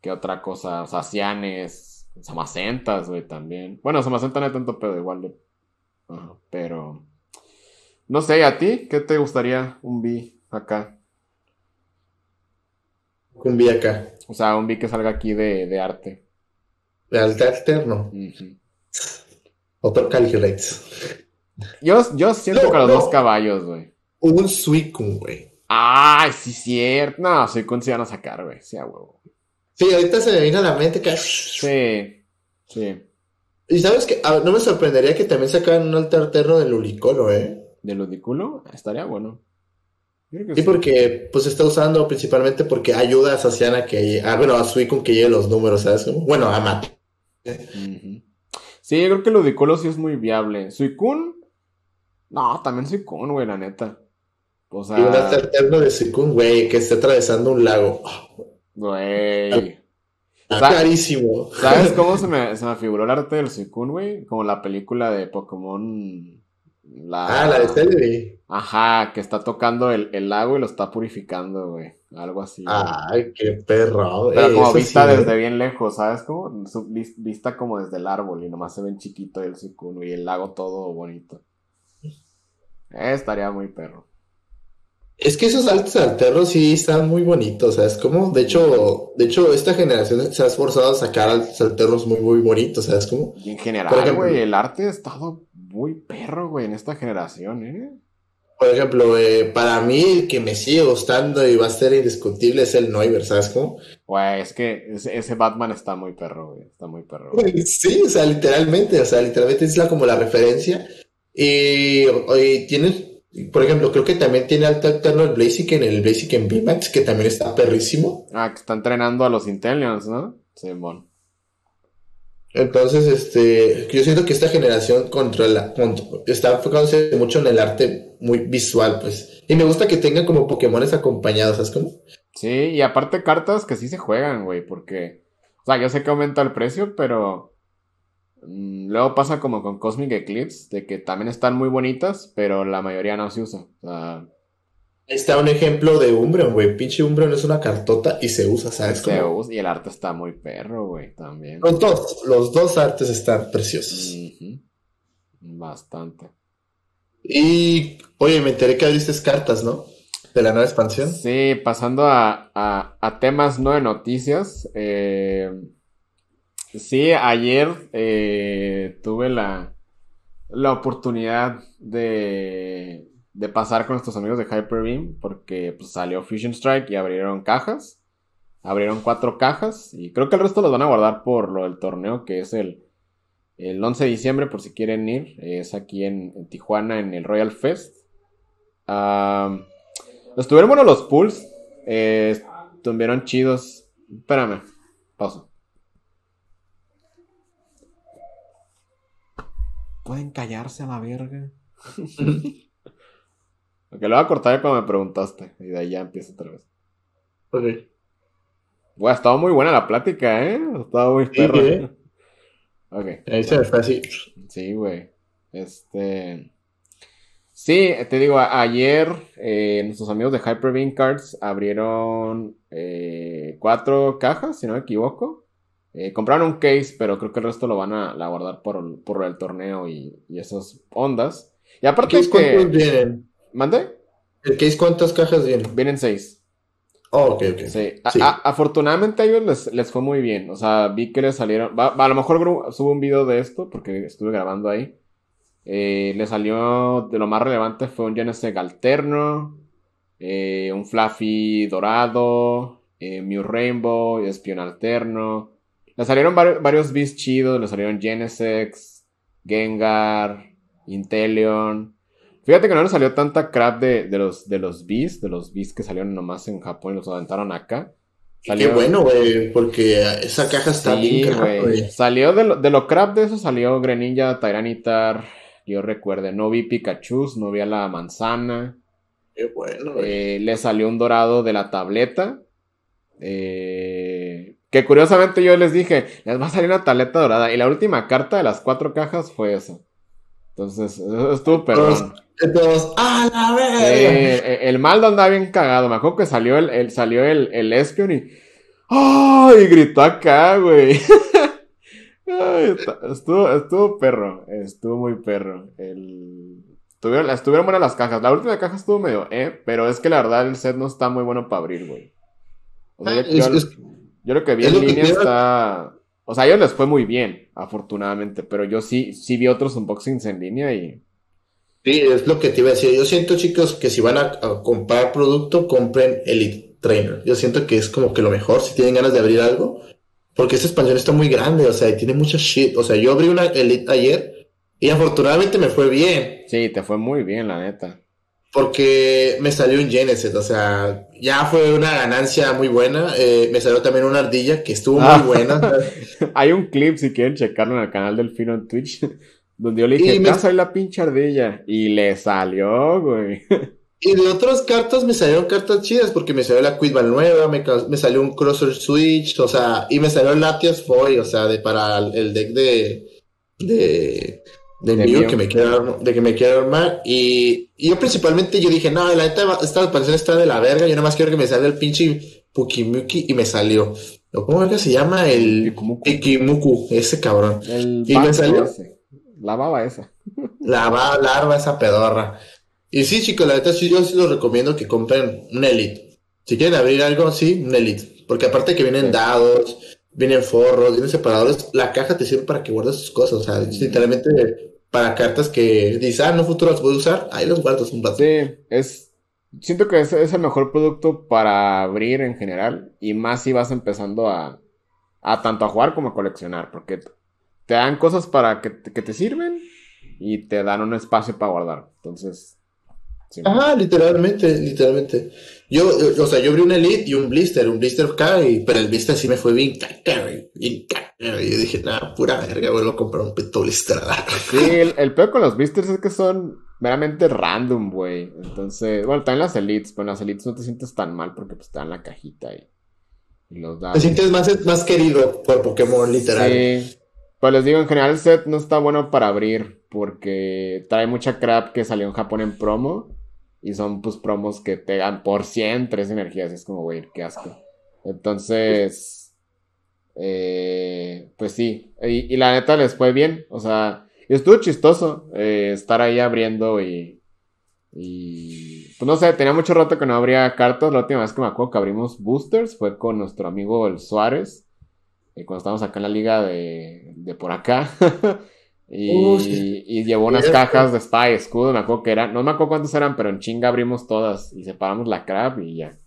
¿Qué otra cosa? Sacianes, Samacentas, güey, también. Bueno, Samacenta no hay tanto pedo, igual de. Pero. No sé, ¿y ¿a ti? ¿Qué te gustaría un B acá? Cumbia acá. O sea, un B que salga aquí de, de arte. De alta alterno. Ujú. Otro Calyrex. Yo, yo siento No, que los no. dos caballos, güey. Un Suicune, güey. Ay, sí, cierto. No, con se van a sacar, güey. Sí, a huevo. Sí, ahorita se me vino a la mente que... Sí, sí. Y sabes que no me sorprendería que también sacaran un alta alterno del Ulicolo, ¿eh? ¿De ludículo? Estaría bueno. Sí, porque pues se está usando principalmente porque ayuda a Saciana que ah, bueno, a Suicune que llegue los números, ¿sabes? cómo? Bueno, a Matt. Sí, yo creo que ludículo sí es muy viable. Suicune. No, también Suicune, güey, la neta. O Y un sea, alterno de Suicune, güey, que esté atravesando un lago. Güey. Está carísimo. ¿Sabes cómo se me, se me figuró el arte del Suicune, güey? Como la película de Pokémon. La... Ah, la de Celebi. Ajá, que está tocando el, el lago y lo está purificando, güey. Algo así. güey. Ay, qué perro. Pero como vista sí, desde bien lejos, ¿sabes? Como vista como desde el árbol y nomás se ven chiquito el Suicune y el lago todo bonito. Eh, estaría muy perro. Es que esos altos alternos sí están muy bonitos, ¿sabes? Como, de hecho, de hecho, esta generación se ha esforzado a sacar altos alternos muy, muy bonitos, ¿sabes? Como, Y en general, ejemplo. güey, el arte ha estado muy perro, güey, en esta generación, ¿eh? por ejemplo, eh, para mí el que me sigue gustando y va a ser indiscutible es el Noiver, ¿sabes? Como, Güey, es que ese, Batman está muy perro, güey. Está muy perro. güey. sí, o sea, literalmente, o sea, literalmente es la, como la referencia. Y, y tienes, por ejemplo, creo que también tiene alto alterno el Blaziken, el Blaziken VMAX, que también está perrísimo. Ah, que está entrenando a los Intellions, ¿no? Simón. Entonces, este, yo siento que esta generación contra la, contra- está enfocándose mucho en el arte muy visual, pues. Y me gusta que tengan como Pokémones acompañados, ¿sabes cómo? Sí, y aparte cartas que sí se juegan, güey, porque... O sea, yo sé que aumenta el precio, pero... mm, luego pasa como con Cosmic Eclipse, de que también están muy bonitas, pero la mayoría no se usa. O sea, está un ejemplo de Umbreon, güey. Pinche Umbreon es una cartota y se usa, ¿sabes se cómo? usa- y el arte está muy perro, güey, también. Los dos, los dos artes están preciosos. Bastante. Y, oye, me enteré que abriste cartas, ¿no? De la nueva expansión. Sí, pasando a, a- a temas no de noticias. eh, sí, ayer eh, tuve la, la oportunidad de, de pasar con nuestros amigos de Hyperbeam porque pues, salió Fusion Strike y abrieron cajas. Abrieron cuatro cajas y creo que el resto los van a guardar por lo del torneo que es el, el 11 de diciembre por si quieren ir. Es aquí en, Tijuana en el Royal Fest. Ah, Estuvieron buenos los pools. Eh, estuvieron chidos. Espérame. Pausa. Pueden callarse a la verga. Ok, lo voy a cortar cuando me preguntaste. Y de ahí ya empieza otra vez. Ok. Bueno, ha estado muy buena la plática, ¿eh? Ha estado muy Sí, perro. ¿eh? Ok. Me fue así. Sí, güey. Este. Sí, te digo, ayer eh, nuestros amigos de Hyperbeam Cards abrieron eh, cuatro cajas, si no me equivoco. Eh, compraron un case, pero creo que el resto lo van a, la guardar por, por el torneo y, y esas ondas. Y aparte ¿Case cuántos que... vienen? ¿Mande? ¿El case cuántas cajas vienen? Vienen seis. Oh, ok, ok. Sí. Sí. a- afortunadamente a ellos les, les fue muy bien. O sea, vi que les salieron. va- a lo mejor subo un video de esto porque estuve grabando ahí. Eh, le salió de lo más relevante fue un Genesect alterno, eh, un Fluffy dorado, eh, Mew Rainbow, Espion alterno. Le salieron vari- varios Beasts chidos, le salieron Genesex, Gengar, Inteleon. Fíjate que no le salió tanta crap de, de los, de los de los Beasts que salieron nomás en Japón y los aventaron acá. Y Qué bueno, güey, porque esa caja está Sí, bien güey. Salió de lo, de lo crap de eso, salió Greninja, Tyranitar. Yo recuerde, no vi Pikachu, no vi a la manzana. Qué bueno, güey. Eh, le salió un dorado de la tableta. Eh, que curiosamente yo les dije, les va a salir una tableta dorada. Y la última carta de las cuatro cajas fue esa. Entonces, eso estuvo perdón. Entonces, ¡a la verga! eh, el Maldo andaba bien cagado. Me acuerdo que salió el, el- salió el, el Espion y. ¡Ay! gritó acá, güey. Ay, estuvo, estuvo perro. Estuvo muy perro. El... Estuvieron, estuvieron buenas las cajas. La última caja estuvo medio, eh. Pero es que la verdad el set no está muy bueno para abrir, güey. O sea, yo, Es- yo- lo que vi en línea está. O sea, a ellos les fue muy bien, afortunadamente. Pero yo sí, sí vi otros unboxings en línea y. Sí, es lo que te iba a decir. Yo siento, chicos, que si van a, a comprar producto, compren Elite Trainer. Yo siento que es como que lo mejor si tienen ganas de abrir algo. Porque esta expansión está muy grande, o sea, y tiene mucha shit. O sea, yo abrí una Elite ayer y afortunadamente me fue bien. Sí, te fue muy bien, la neta. Porque me salió un Genesis, o sea, ya fue una ganancia muy buena. Eh, me salió también una ardilla que estuvo Ah. muy buena. Hay un clip, si quieren checarlo en el canal del Fino en Twitch, donde yo le dije, Y me- "Ya soy la pinche ardilla. Y le salió, güey. Y de otras cartas me salieron cartas chidas porque me salió la Quidball nueva, me, me salió un Crosser Switch, o sea, y me salió el Latias Foy, o sea, de para el, deck de de de Mew. que me quiero de que me quiero armar y, y yo principalmente yo dije, no, la neta esta expansión está de la verga, yo nada más quiero que me salga el pinche Pukimuki y me salió. ¿O ¿Cómo es que se llama? El. Pikimuku, ese cabrón. El ¿Y me salió? ese. La baba esa. La va larva esa pedorra. Y sí, chicos, la neta sí, yo sí los recomiendo que compren un Elite. Si quieren abrir algo, sí, un Elite. Porque aparte que vienen Sí. dados, vienen forros, vienen separadores, la caja te sirve para que guardes tus cosas. O sea, literalmente para cartas que dices, ah, no futuro las puedo usar, ahí los guardas un rato. Sí, es. Siento que es, es el mejor producto para abrir en general. Y más si vas empezando a. A tanto a jugar como a coleccionar. Porque te dan cosas para que, te- que te sirven. Y te dan un espacio para guardar. Entonces. sí. Ajá, literalmente, literalmente. Yo, yo- o sea, yo abrí un Elite y un Blister, un Blister y, pero el Blister sí me fue bien caca, güey, bien caca. Y yo dije, nada, pura verga, vuelvo a comprar un pito Blister. Sí, el, el peor con los blisters es que son. meramente random, güey. Entonces, bueno, también las elites, pero en las elites no te sientes tan mal porque pues te dan la cajita y, y los dan. Te sientes más, más querido por Pokémon, literal. Sí. Pues les digo, en general el set no está bueno para abrir porque trae mucha crap que salió en Japón en promo y son pues promos que pegan por 100 tres energías. Es como, güey, qué asco. Entonces, eh, pues sí. Y, la neta les fue bien. O sea, estuvo chistoso eh, estar ahí abriendo y. Pues no sé, tenía mucho rato que no abría cartas. La última vez que me acuerdo que abrimos boosters fue con nuestro amigo el Suárez. Y cuando estábamos acá en la liga de, de por acá. y, llevó unas cajas de Spy escudo. Me acuerdo que eran. No me acuerdo cuántas eran, pero en chinga abrimos todas. Y separamos la crap y ya.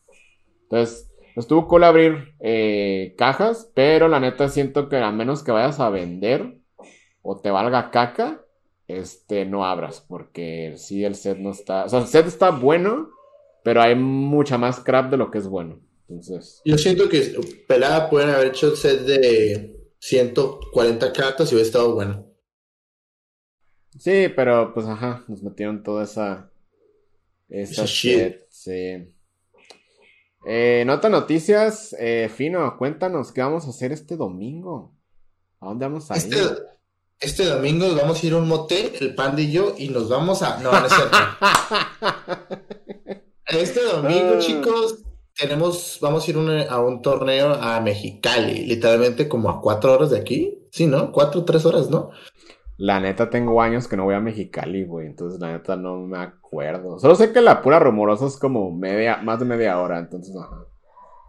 Entonces, estuvo cool abrir eh, cajas. Pero la neta siento que a menos que vayas a vender o te valga caca, este, no abras, porque sí el set no está, o sea, el set está bueno, pero hay mucha más crap de lo que es bueno. Entonces. Yo siento que Pelada pueden haber hecho el set de 140 cartas y hubiera estado bueno. Sí, pero pues ajá, nos metieron toda esa. Esa, shit. Sí. Eh, nota noticias, eh, Fino, cuéntanos qué vamos a hacer este domingo. ¿A dónde vamos a este, ir? Este domingo vamos a ir a un motel, el pan y yo, y nos vamos a. No, no es cierto. este domingo, ah. chicos, tenemos. Vamos a ir a un torneo a Mexicali, literalmente como a cuatro horas de aquí. Sí, ¿no? Cuatro, tres horas, ¿no? La neta, tengo años que no voy a Mexicali, güey. Entonces, la neta, no me acuerdo. Solo sé que la pura rumorosa es como media, más de media hora. Entonces, ajá.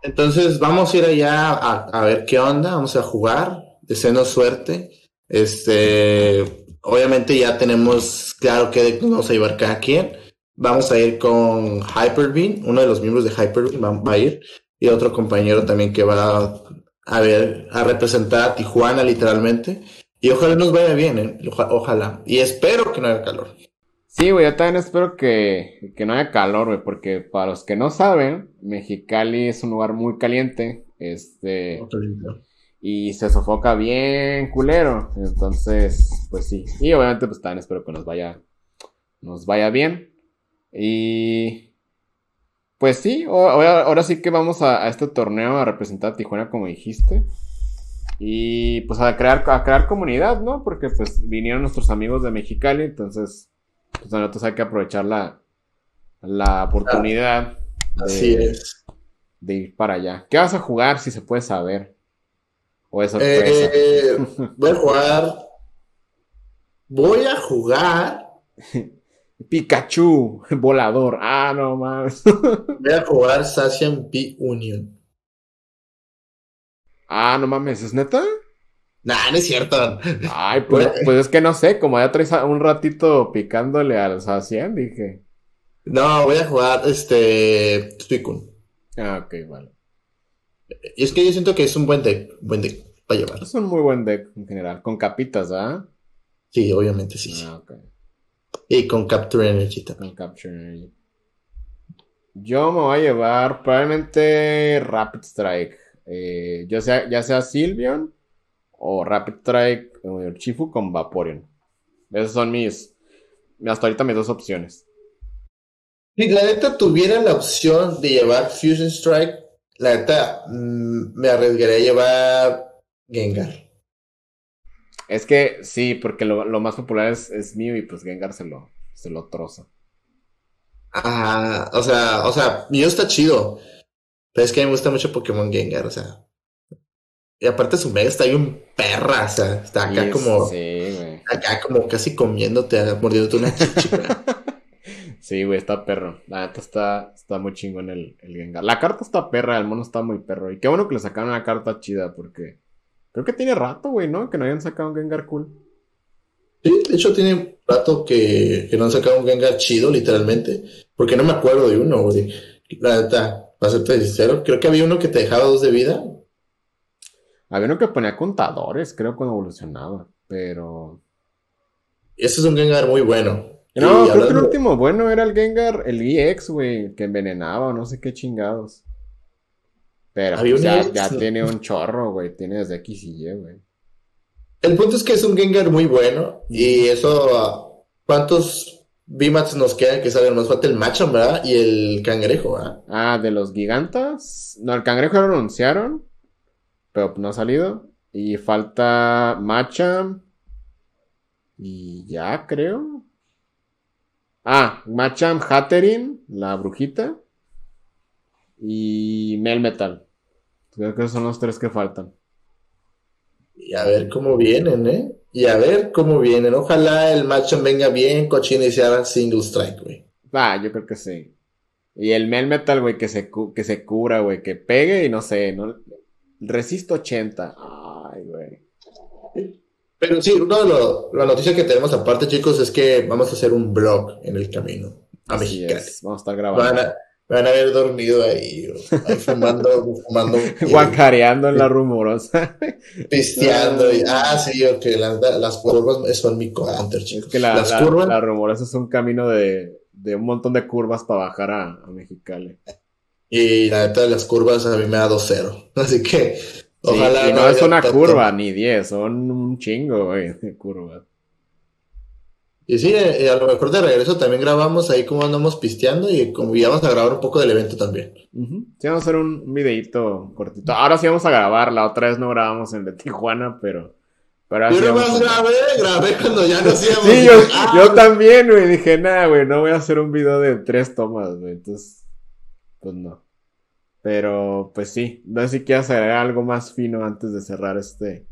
Entonces, vamos a ir allá a, a ver qué onda. Vamos a jugar. Desenos suerte. Este, obviamente ya tenemos claro que vamos a llevar cada quien. Vamos a ir con Hyperbeam, uno de los miembros de Hyperbeam va, a ir, y otro compañero también que va a, ver, a representar a Tijuana literalmente. Y ojalá nos vaya bien, ¿eh? ojalá. Y espero que no haya calor. Sí, güey, yo también espero que, que no haya calor, güey, porque para los que no saben, Mexicali es un lugar muy caliente. Este y se sofoca bien culero. Entonces, pues sí. Y obviamente, pues también espero que nos vaya, nos vaya bien. Y pues sí, ahora, sí que vamos a, este torneo a representar a Tijuana, como dijiste. Y pues a crear, a crear comunidad, ¿no? Porque pues vinieron nuestros amigos de Mexicali, entonces, pues nosotros hay que aprovechar la, la oportunidad de, de ir para allá. ¿Qué vas a jugar si se puede saber? ¿O es eh, voy a jugar. Voy a jugar. Pikachu, volador. Ah, no más. voy a jugar Sassian P Union. Ah, no mames, ¿es neta? Nah, no es cierto. Ay, pues, pues es que no sé, como ya traes un ratito picándole al Sassian, dije. No, voy a jugar este Suicune. Ah, ok, vale. Y es que yo siento que es un buen deck, buen deck para llevar. Es un muy buen deck en general, con capitas, ¿ah? Sí, obviamente sí. Ah, Y con Capture Energy también. Con Capture Energy. Yo me voy a llevar probablemente Rapid Strike. Eh, ya, sea, ya sea Sylveon o Rapid Strike o Chifu con Vaporeon. Esas son mis. Hasta ahorita mis dos opciones. Si la neta tuviera la opción de llevar Fusion Strike, la neta, mm, me arriesgaría a llevar Gengar. Es que sí, porque lo, más popular es, es Mew y pues Gengar se lo, se lo troza. Ah, o sea, o sea, Mew está chido. Pero es que a mí me gusta mucho Pokémon Gengar, o sea. Y aparte su mega está ahí un perra, o sea, está acá como. Sí, acá como casi comiéndote, mordiéndote una chicha. Sí, güey, está perro. La neta está, está muy chingón el, el Gengar. La carta está perra, el mono está muy perro. Y qué bueno que le sacaron una carta chida, porque creo que tiene rato, güey, ¿no? Que no hayan sacado un Gengar cool. Sí, de hecho tiene rato que, que no han sacado un Gengar chido, literalmente. Porque no me acuerdo de uno, güey. La neta, para serte sincero, creo que había uno que te dejaba dos de vida. Había uno que ponía contadores, creo, cuando evolucionaba, pero... Ese es un Gengar muy bueno. No, creo que el último bueno era el Gengar, el EX, güey, que envenenaba o no sé qué chingados. Pero pues, ya, tiene un chorro, güey, tiene desde X y Y, güey. El punto es que es un Gengar muy bueno y eso, ¿cuántos VMAX nos queda que sale, nos falta el Machamp, ¿verdad? Y el Cangrejo, ¿verdad? Ah, de los gigantas. No, el Cangrejo ya lo anunciaron, pero no ha salido. Y falta Machamp. Y ya, creo. Ah, Machamp Hatterin, la brujita. Y Melmetal. Creo que son los tres que faltan. Y a ver cómo vienen, ¿eh? Y a ver cómo vienen. Ojalá el Machamp venga bien cochino y se haga single strike, güey. Ah, yo creo que sí. Y el Melmetal, güey, que se, que se cura, güey, que pegue y no sé, ¿no? Resisto 80. Ay, güey. Pero sí, una de las noticias que tenemos aparte, chicos, es que vamos a hacer un blog en el camino a Así Mexicali. es, Vamos a estar grabando. Van a, van a haber dormido ahí, ahí fumando, fumando, Guacareando en la rumorosa. pisteando. y- ah, sí, ok, las, las curvas son mi counter, chicos. que la, las la, curvas, la rumorosa es un camino de, de un montón de curvas para bajar a, a Mexicali. y la neta, las curvas a mí me da 2-0. Así que, Sí, ojalá. y no es una tanto- curva ni 10, son un chingo, güey, de curvas. Y sí, eh, a lo mejor de regreso también grabamos ahí como andamos pisteando y como ya vamos a grabar un poco del evento también. Ujú. Sí, vamos a hacer un, videíto cortito. Ahora sí vamos a grabar, la otra vez no grabamos en de Tijuana, pero... pero Yo nomás a- grabé, grabé cuando ya no hacíamos. Sí, yo, Ah, yo también, güey. Dije, nada, güey, no voy a hacer un video de tres tomas, güey. Entonces, pues no. Pero, pues sí, no sé si quieras agregar algo más fino antes de cerrar este,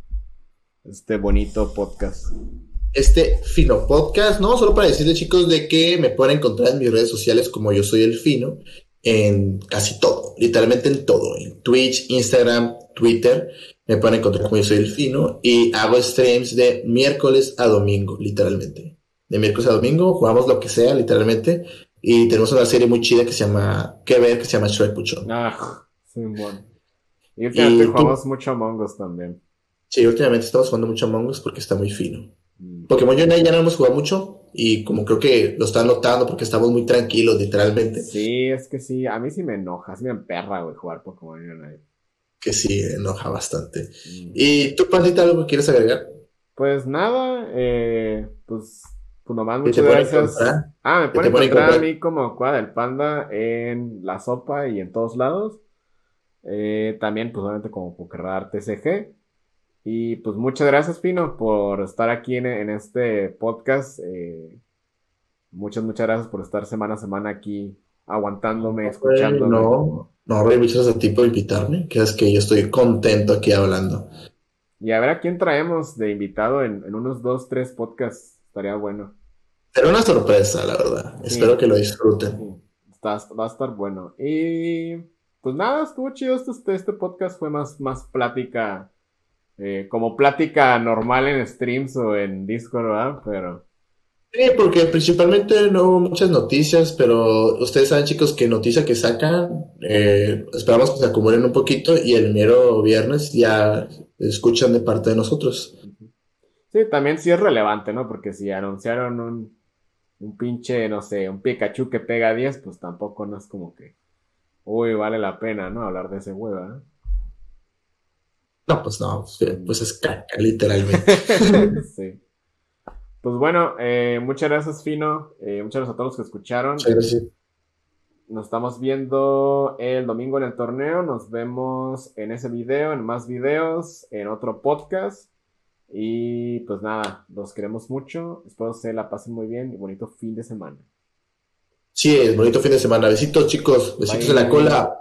este bonito podcast. Este Fino Podcast, ¿no? Solo para decirles, chicos, de que me pueden encontrar en mis redes sociales como yo soy el Fino, en casi todo, literalmente en todo, en Twitch, Instagram, Twitter, me pueden encontrar como yo soy el Fino y hago streams de miércoles a domingo, literalmente. De miércoles a domingo jugamos lo que sea, literalmente, y tenemos una serie muy chida que se llama, que ver, que se llama Shrek Puchón. Ah, sí, bueno. Y últimamente Y tú- jugamos mucho Among Us también. Sí, últimamente estamos jugando mucho Among Us porque está muy fino. Mm. Pokémon Unite ya no hemos jugado mucho y como creo que lo están notando porque estamos muy tranquilos, literalmente. Sí, es que sí, a mí sí me enoja, sí me emperra, güey, jugar Pokémon Unite. Que sí, enoja bastante. Mm. ¿Y tú, Pandita, algo que quieres agregar? Pues nada, eh, pues, pues nomás ¿Qué te muchas gracias. Ah, me ¿Qué pueden encontrar a mí como Cuadra del Panda en la sopa y en todos lados. Eh, también, pues obviamente como Pokerradar TCG. Y pues muchas gracias, Pino, por estar aquí en, en este podcast. Eh, muchas, muchas gracias por estar semana a semana aquí aguantándome, escuchándome. No, no, muchas a ti por invitarme, que es que yo estoy contento aquí hablando. Y a ver a quién traemos de invitado en, en unos dos, tres podcasts. Estaría bueno. Será una sorpresa, la verdad. Sí. Espero que lo disfruten. Sí, está- va a estar bueno. Y pues nada, estuvo chido este, este podcast. Fue más, más plática, eh, como plática normal en streams o en Discord, ¿verdad? Pero Sí, porque principalmente no hubo muchas noticias, pero ustedes saben, chicos, que noticia que sacan, eh, esperamos que se acumulen un poquito y el mero viernes ya escuchan de parte de nosotros. sí, también sí es relevante, ¿no? Porque si anunciaron un, un pinche, no sé, un Pikachu que pega 10, pues tampoco no es como que, uy, vale la pena, ¿no? Hablar de ese huevo, ¿eh? No, pues no, pues, pues es caca, literalmente. Sí. Pues bueno, eh, muchas gracias, Fino. Eh, muchas gracias a todos los que escucharon. Muchas gracias. Nos estamos viendo el domingo en el torneo. Nos vemos en ese video, en más videos, en otro podcast. Y pues nada, los queremos mucho. Espero se la pasen muy bien y bonito fin de semana. Sí, es bonito fin de semana. Besitos, chicos. Besitos Bye. en la cola.